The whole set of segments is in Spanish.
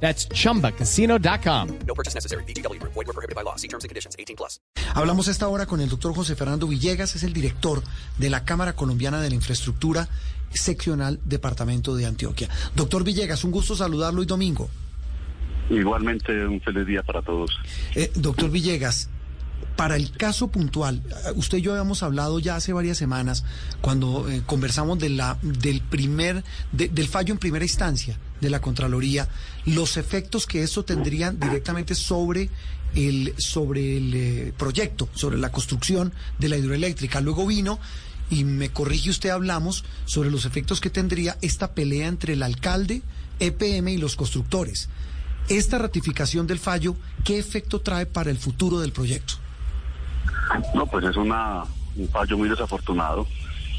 That's chumbacasino.com. No purchase necessary. BGW. Void were prohibited by law. See terms and conditions. 18 plus. Hablamos esta hora con el doctor José Fernando Villegas, es el director de la Cámara Colombiana de la Infraestructura Seccional Departamento de Antioquia. Doctor Villegas, un gusto saludarlo hoy domingo. Igualmente un feliz día para todos. Eh, doctor Villegas, para el caso puntual, eh, usted y yo habíamos hablado ya hace varias semanas cuando eh, conversamos del primer, de- del fallo en primera instancia de la Contraloría, los efectos que esto tendrían directamente sobre el, sobre el eh, proyecto, sobre la construcción de la hidroeléctrica. Luego vino, y me corrige usted, hablamos sobre los efectos que tendría esta pelea entre el alcalde, EPM y los constructores. Esta ratificación del fallo, ¿qué efecto trae para el futuro del proyecto? No, pues es una, un fallo muy desafortunado.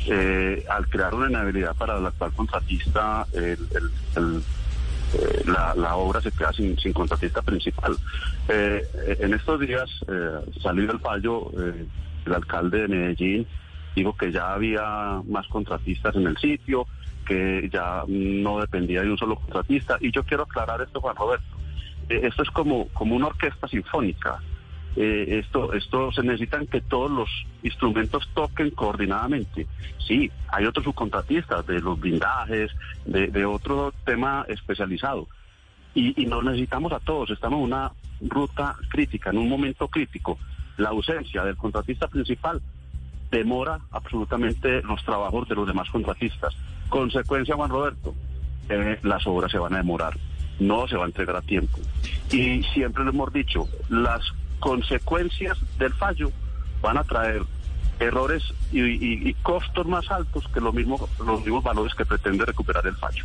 Eh, al crear una inhabilidad para el actual contratista, eh, la, obra se queda sin, contratista principal. Eh, en estos días salió el fallo, el alcalde de Medellín dijo que ya había más contratistas en el sitio, que ya no dependía de un solo contratista. Y yo quiero aclarar esto, Juan Roberto. Esto es como, como una orquesta sinfónica. Eh, esto, esto se necesitan que todos los instrumentos toquen coordinadamente. Sí, hay otros subcontratistas de los blindajes, de, otro tema especializado. Y, y nos necesitamos a todos. Estamos en una ruta crítica, en un momento crítico. La ausencia del contratista principal demora absolutamente los trabajos de los demás contratistas. Consecuencia, Juan Roberto, las obras se van a demorar, no se va a entregar a tiempo. Y siempre lo hemos dicho, las consecuencias del fallo van a traer errores y, y- y costos más altos que lo mismo, los mismos valores que pretende recuperar el fallo.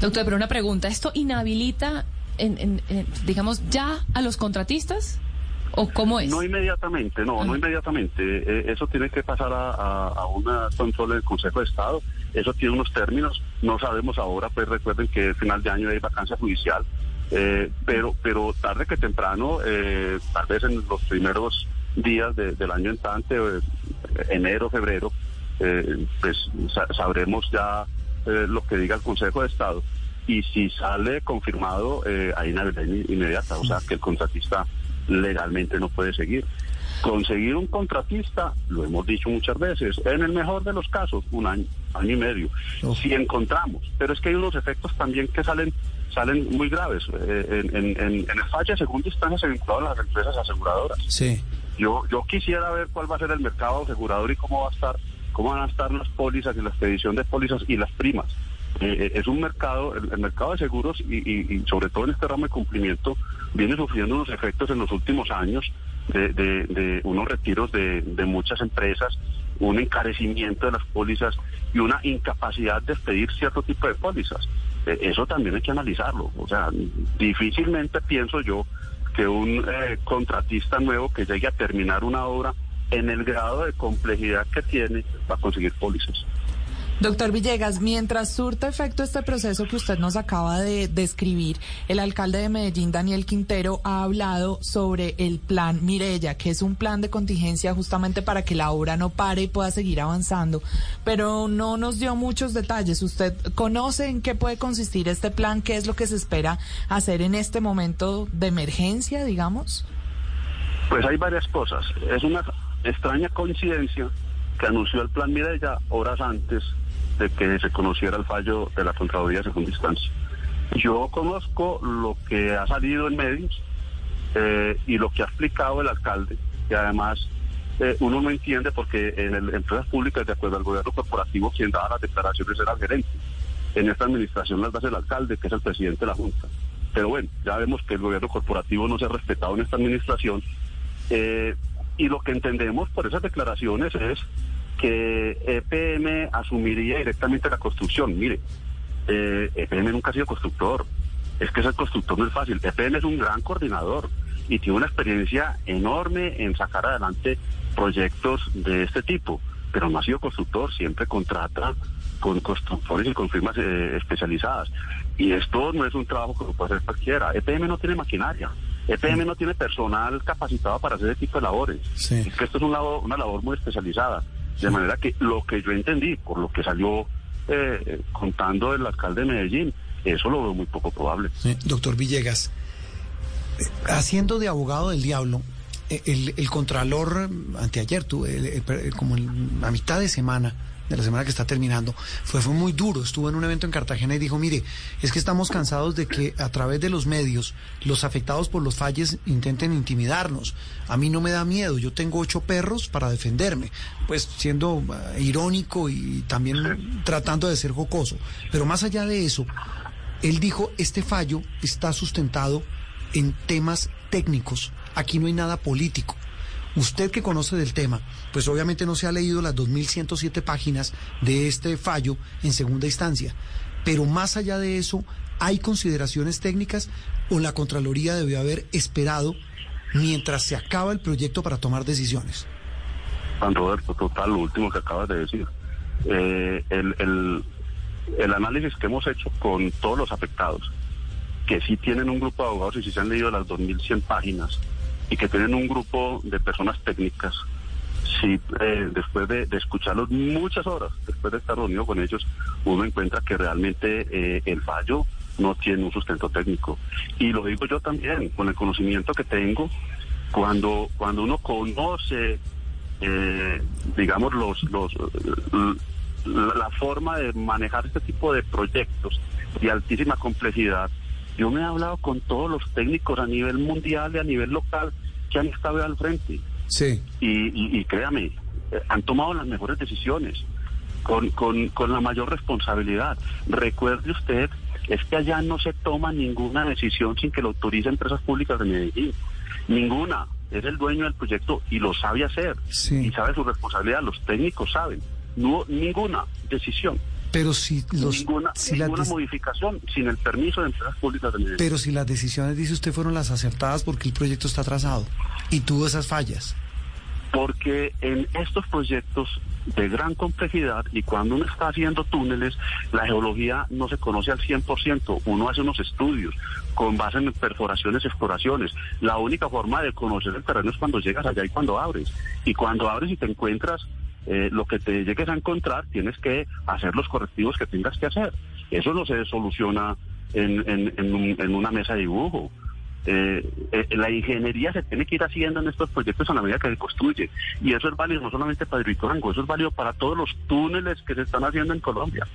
Doctor, pero una pregunta, ¿esto inhabilita, en, en- en, digamos, ya a los contratistas? ¿O cómo es? No inmediatamente, no, no Ah. inmediatamente. Eh, eso tiene que pasar a, a, a un control del Consejo de Estado. Eso tiene unos términos. No sabemos ahora, pues recuerden que final de año hay vacancia judicial. Eh, pero, pero tarde que temprano, eh, tal vez en los primeros días de- del año entrante, eh, enero, febrero, eh, pues sa- sabremos ya eh, lo que diga el Consejo de Estado. Y si sale confirmado, eh, hay una verdad inmediata, o sea, que el contratista legalmente no puede seguir. Conseguir un contratista, lo hemos dicho muchas veces, en el mejor de los casos, un año, año y medio, si encontramos. Pero es que hay unos efectos también que salen salen muy graves. Eh, en, en, en, en el fallo de segunda instancia se vincularon las empresas aseguradoras. Sí. Yo, yo quisiera ver cuál va a ser el mercado asegurador y cómo va a estar, cómo van a estar las pólizas y la expedición de pólizas y las primas. Eh, eh, es un mercado, el, el mercado de seguros y, y- y sobre todo en este ramo de cumplimiento viene sufriendo unos efectos en los últimos años de, de- de unos retiros de, de muchas empresas, un encarecimiento de las pólizas y una incapacidad de expedir cierto tipo de pólizas. Eh, eso también hay que analizarlo. O sea, difícilmente pienso yo que un eh, contratista nuevo que llegue a terminar una obra en el grado de complejidad que tiene va a conseguir pólizas. Doctor Villegas, mientras surta efecto este proceso que usted nos acaba de describir, el alcalde de Medellín, Daniel Quintero, ha hablado sobre el plan Mirella, que es un plan de contingencia justamente para que la obra no pare y pueda seguir avanzando, pero no nos dio muchos detalles. ¿Usted conoce en qué puede consistir este plan? ¿Qué es lo que se espera hacer en este momento de emergencia, digamos? Pues hay varias cosas. Es una extraña coincidencia que anunció el plan Mirella horas antes de que se conociera el fallo de la Contraloría Segunda Instancia. Yo conozco lo que ha salido en medios eh, y lo que ha explicado el alcalde, que además eh, uno no entiende porque en el, empresas públicas, de acuerdo al gobierno corporativo, quien daba las declaraciones era el gerente. En esta administración las hace el alcalde, que es el presidente de la Junta. Pero bueno, ya vemos que el gobierno corporativo no se ha respetado en esta administración. Eh, y lo que entendemos por esas declaraciones es que EPM asumiría directamente la construcción. Mire, eh, EPM nunca ha sido constructor. Es que ser constructor no es fácil. EPM es un gran coordinador. y tiene una experiencia enorme en sacar adelante proyectos de este tipo, pero no ha sido constructor, siempre contrata con constructores y con firmas eh, especializadas. Y esto no es un trabajo que lo puede hacer cualquiera. EPM no tiene maquinaria. EPM no tiene personal capacitado para hacer ese tipo de labores. Sí. Es que esto es una labor muy especializada. De manera que lo que yo entendí, por lo que salió eh, contando el alcalde de Medellín, eso lo veo muy poco probable. Doctor Villegas, eh, haciendo de abogado del diablo, eh, el, el contralor eh, anteayer, tu- el- el- como la mitad de semana, de la semana que está terminando, fue, fue muy duro. Estuvo en un evento en Cartagena y dijo, mire, es que estamos cansados de que a través de los medios los afectados por los falles intenten intimidarnos. A mí no me da miedo, yo tengo ocho perros para defenderme. Pues siendo eh, irónico y también tratando de ser jocoso. Pero más allá de eso, él dijo, este fallo está sustentado en temas técnicos. Aquí no hay nada político. Usted que conoce del tema, pues obviamente no se ha leído las 2.107 páginas de este fallo en segunda instancia. Pero más allá de eso, ¿hay consideraciones técnicas o la Contraloría debió haber esperado mientras se acaba el proyecto para tomar decisiones? Juan Roberto, total, lo último que acabas de decir. Eh, el, el, el análisis que hemos hecho con todos los afectados, que sí tienen un grupo de abogados y sí se han leído las 2.100 páginas, y que tienen un grupo de personas técnicas, sí, eh, después de, escucharlos muchas horas, después de estar reunido con ellos, uno encuentra que realmente eh, el fallo no tiene un sustento técnico. Y lo digo yo también, con el conocimiento que tengo, cuando, cuando uno conoce eh, digamos, los, los, la forma de manejar este tipo de proyectos de altísima complejidad. Yo me he hablado con todos los técnicos a nivel mundial y a nivel local que han estado al frente. Sí. Y, y, y créame, eh, han tomado las mejores decisiones con, con, con la mayor responsabilidad. Recuerde usted, es que allá no se toma ninguna decisión sin que lo autorice empresas públicas de Medellín. Ninguna. Es el dueño del proyecto y lo sabe hacer. Sí. Y sabe su responsabilidad. Los técnicos saben. No hubo ninguna decisión. Pero si los ninguna si modificación sin el permiso de empresas públicas pero si las decisiones dice usted fueron las acertadas porque el proyecto está atrasado y tuvo esas fallas. porque en estos proyectos de gran complejidad y cuando uno está haciendo túneles, la geología no se conoce al 100%, uno hace unos estudios con base en perforaciones, exploraciones. La única forma de conocer el terreno es cuando llegas allá y cuando abres. Y cuando abres y te encuentras eh, lo que te llegues a encontrar, tienes que hacer los correctivos que tengas que hacer. Eso no se soluciona en, en- en un- en una mesa de dibujo. Eh, eh, la ingeniería se tiene que ir haciendo en estos proyectos a la medida que se construye. Y eso es válido no solamente para Hidroituango, eso es válido para todos los túneles que se están haciendo en Colombia.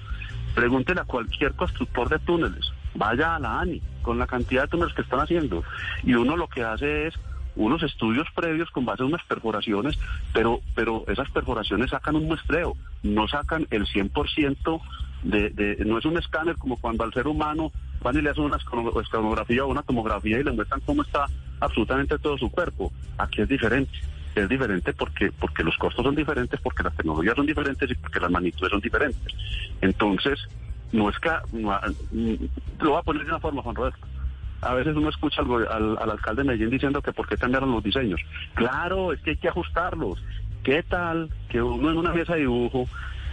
Pregúntele a cualquier constructor de túneles, vaya a la ANI con la cantidad de túneles que están haciendo. Y uno lo que hace es unos estudios previos con base en unas perforaciones, pero, pero esas perforaciones sacan un muestreo, no sacan el 100% de, de, no es un escáner como cuando al ser humano van y le hacen una escano- escanografía o una tomografía y le muestran cómo está absolutamente todo su cuerpo. Aquí es diferente. Es diferente porque, porque los costos son diferentes, porque las tecnologías son diferentes y porque las magnitudes son diferentes. Entonces, no es que, lo voy a poner de una forma, Juan Roberto. A veces uno escucha al, al, al alcalde de Medellín diciendo que por qué cambiaron los diseños. Claro, es que hay que ajustarlos. ¿Qué tal que uno en una mesa de dibujo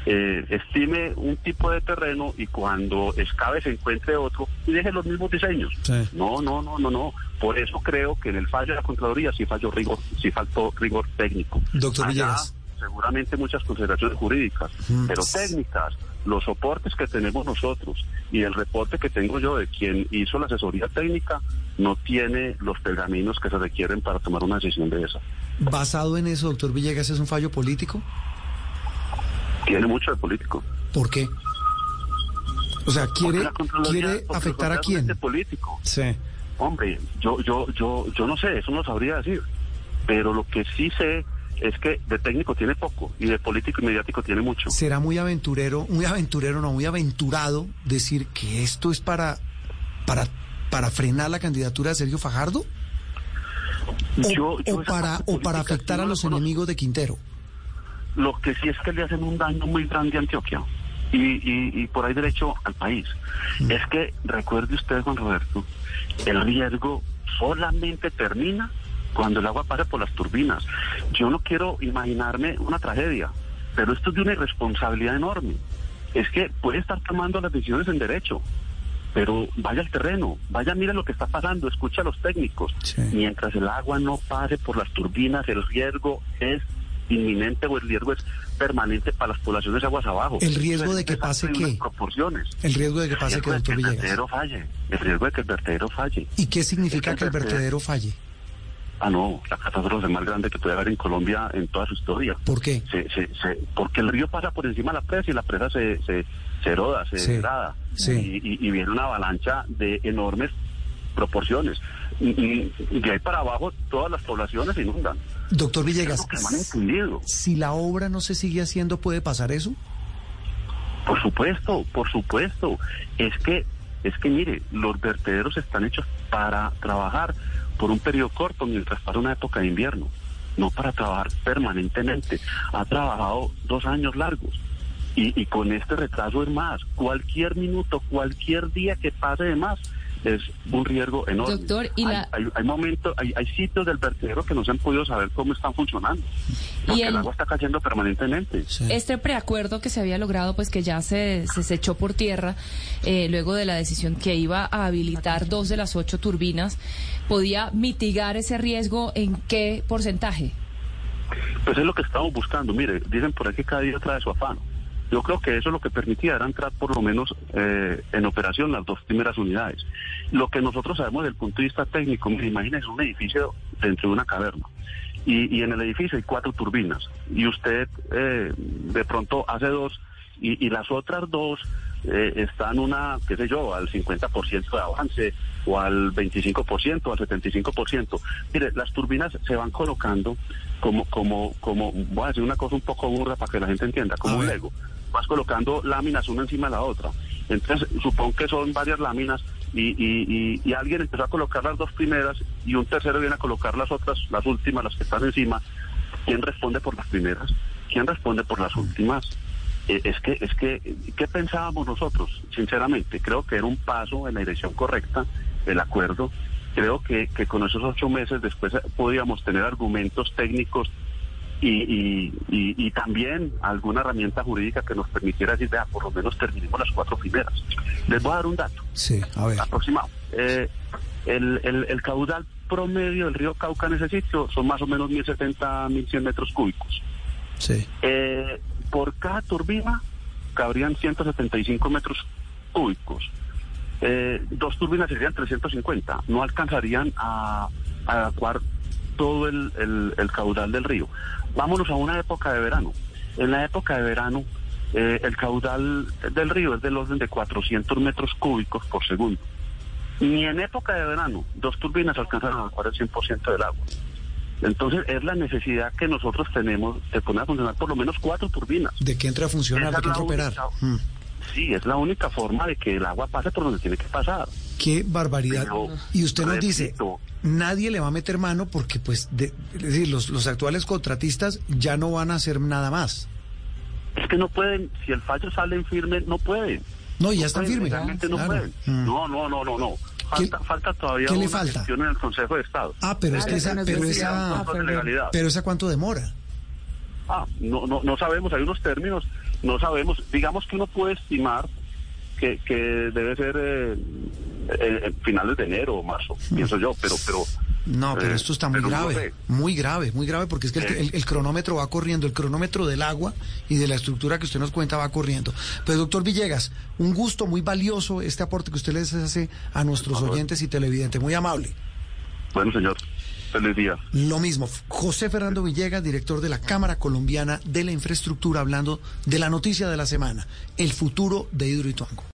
eh, estime un tipo de terreno y cuando escabe se encuentre otro y deje los mismos diseños? Sí. No, no, no, no, no. Por eso creo que en el fallo de la Contraloría sí falló rigor, sí faltó rigor técnico. Doctor Allá, seguramente muchas consideraciones jurídicas, Mm. pero técnicas, los soportes que tenemos nosotros y el reporte que tengo yo de quien hizo la asesoría técnica no tiene los pergaminos que se requieren para tomar una decisión de esa. Basado en eso, doctor Villegas, ¿es un fallo político? Tiene mucho de político. ¿Por qué? O sea, ¿quiere, quiere afectar a quién? político. Sí. Hombre, yo, yo, yo, yo no sé, eso no sabría decir. Pero lo que sí sé es que de técnico tiene poco y de político y mediático tiene mucho. ¿Será muy aventurero, muy aventurero, no, muy aventurado decir que esto es para, para, para frenar la candidatura de Sergio Fajardo? O, Yo- yo o esa para, o para afectar a los enemigos de Quintero. Lo que sí es que le hacen un daño muy grande a Antioquia y, y, y por ahí derecho al país. Mm. Es que recuerde usted, Juan Roberto, el riesgo solamente termina cuando el agua pasa por las turbinas. Yo no quiero imaginarme una tragedia, pero esto es de una irresponsabilidad enorme. Es que puede estar tomando las decisiones en derecho, pero vaya al terreno, vaya, mire lo que está pasando, escucha a los técnicos. Sí. Mientras el agua no pase por las turbinas, el riesgo es inminente o el riesgo es permanente para las poblaciones aguas abajo. ¿El riesgo de que pase qué? proporciones. El riesgo de que pase que, doctor el vertedero falle. El riesgo de que el vertedero falle. ¿Y qué significa que que el vertedero falle? Ah, no, la catástrofe más grande que puede haber en Colombia en toda su historia. ¿Por qué? Se, se, se- porque el río pasa por encima de la presa y la presa se, se, se eroda, se Sí, degrada. sí. Y, y- y viene una avalancha de enormes proporciones. Y, y- de ahí para abajo todas las poblaciones se inundan. Doctor Villegas, si la obra no se sigue haciendo, ¿puede pasar eso? Por supuesto, por supuesto. Es que, es que mire, los vertederos están hechos para trabajar por un periodo corto mientras para una época de invierno, no para trabajar permanentemente. Ha trabajado dos años largos. Y, y con este retraso es más. Cualquier minuto, cualquier día que pase de más es un riesgo enorme. Doctor, y hay, la- hay, hay momentos, hay, hay sitios del vertedero que no se han podido saber cómo están funcionando. Porque el- el agua está cayendo permanentemente. Sí. Este preacuerdo que se había logrado, pues que ya se, se, se echó por tierra eh, luego de la decisión que iba a habilitar dos de las ocho turbinas, ¿podía mitigar ese riesgo en qué porcentaje? Pues es lo que estamos buscando. Mire, dicen por ahí que cada día trae su afán. Yo creo que eso lo que permitía era entrar por lo menos eh, en operación las dos primeras unidades. Lo que nosotros sabemos desde el punto de vista técnico, mire, imagínese un edificio dentro de una caverna. Y, y en el edificio hay cuatro turbinas. Y usted eh, de pronto hace dos y, y las otras dos eh, están una, qué sé yo, al 50% de avance o al 25% o al 75%. Mire, las turbinas se van colocando como, como, como, voy a decir una cosa un poco burda para que la gente entienda, como un. Lego. Vas colocando láminas una encima de la otra. Entonces, supongo que son varias láminas y, y, alguien empezó a colocar las dos primeras y un tercero viene a colocar las otras, las últimas, las que están encima. ¿Quién responde por las primeras? ¿Quién responde por las últimas? Eh, es que, es que, ¿qué pensábamos nosotros? Sinceramente, creo que era un paso en la dirección correcta, el acuerdo. Creo que, que con esos ocho meses después podíamos tener argumentos técnicos y, y, y, también alguna herramienta jurídica que nos permitiera decir, vea, por lo menos terminemos las cuatro primeras. Les voy a dar un dato Sí, a ver. aproximado. Eh, el, el, el caudal promedio del río Cauca en ese sitio son más o menos 1.070, 1.100 metros cúbicos. Sí. Eh, por cada turbina cabrían 175 metros cúbicos. Eh, dos turbinas serían 350. No alcanzarían a, a evacuar todo el, el- el caudal del río. Vámonos a una época de verano. En la época de verano, eh, el caudal del río es del orden de 400 metros cúbicos por segundo. Ni en época de verano, dos turbinas alcanzan a evacuar el 100% del agua. Entonces, es la necesidad que nosotros tenemos de poner a funcionar por lo menos cuatro turbinas. De que entre a funcionar, Esa de que entre a operar. Mm. Sí, es la única forma de que el agua pase por donde tiene que pasar. Qué barbaridad. Pero, Y usted nos dice, repito, nadie le va a meter mano porque, pues, de- es decir, los, los actuales contratistas ya no van a hacer nada más. Es que no pueden, si el fallo sale en firme, no pueden. No, ya están firmes. Legalmente no Claro. pueden. Mm. No, no, no, no, no. Falta, ¿Qué- falta todavía qué le una falta? en el Consejo de Estado. Ah, pero es que esa, pero esa, ah, pero esa cuánto demora. Ah, no, no, no sabemos, hay unos términos, no sabemos. Digamos que uno puede estimar que, que debe ser eh, eh, eh, finales de enero o marzo, pienso yo, pero, pero. No, pero eh, esto está muy no grave, sé. muy grave, muy grave, porque es que el, Sí. el- el cronómetro va corriendo, el cronómetro del agua y de la estructura que usted nos cuenta va corriendo. Pero doctor Villegas, un gusto muy valioso este aporte que usted les hace a nuestros oyentes y televidentes, muy amable. Bueno, señor, feliz. Lo mismo, José Fernando Villegas, director de la Cámara Colombiana de la Infraestructura, hablando de la noticia de la semana, el futuro de Hidroituango.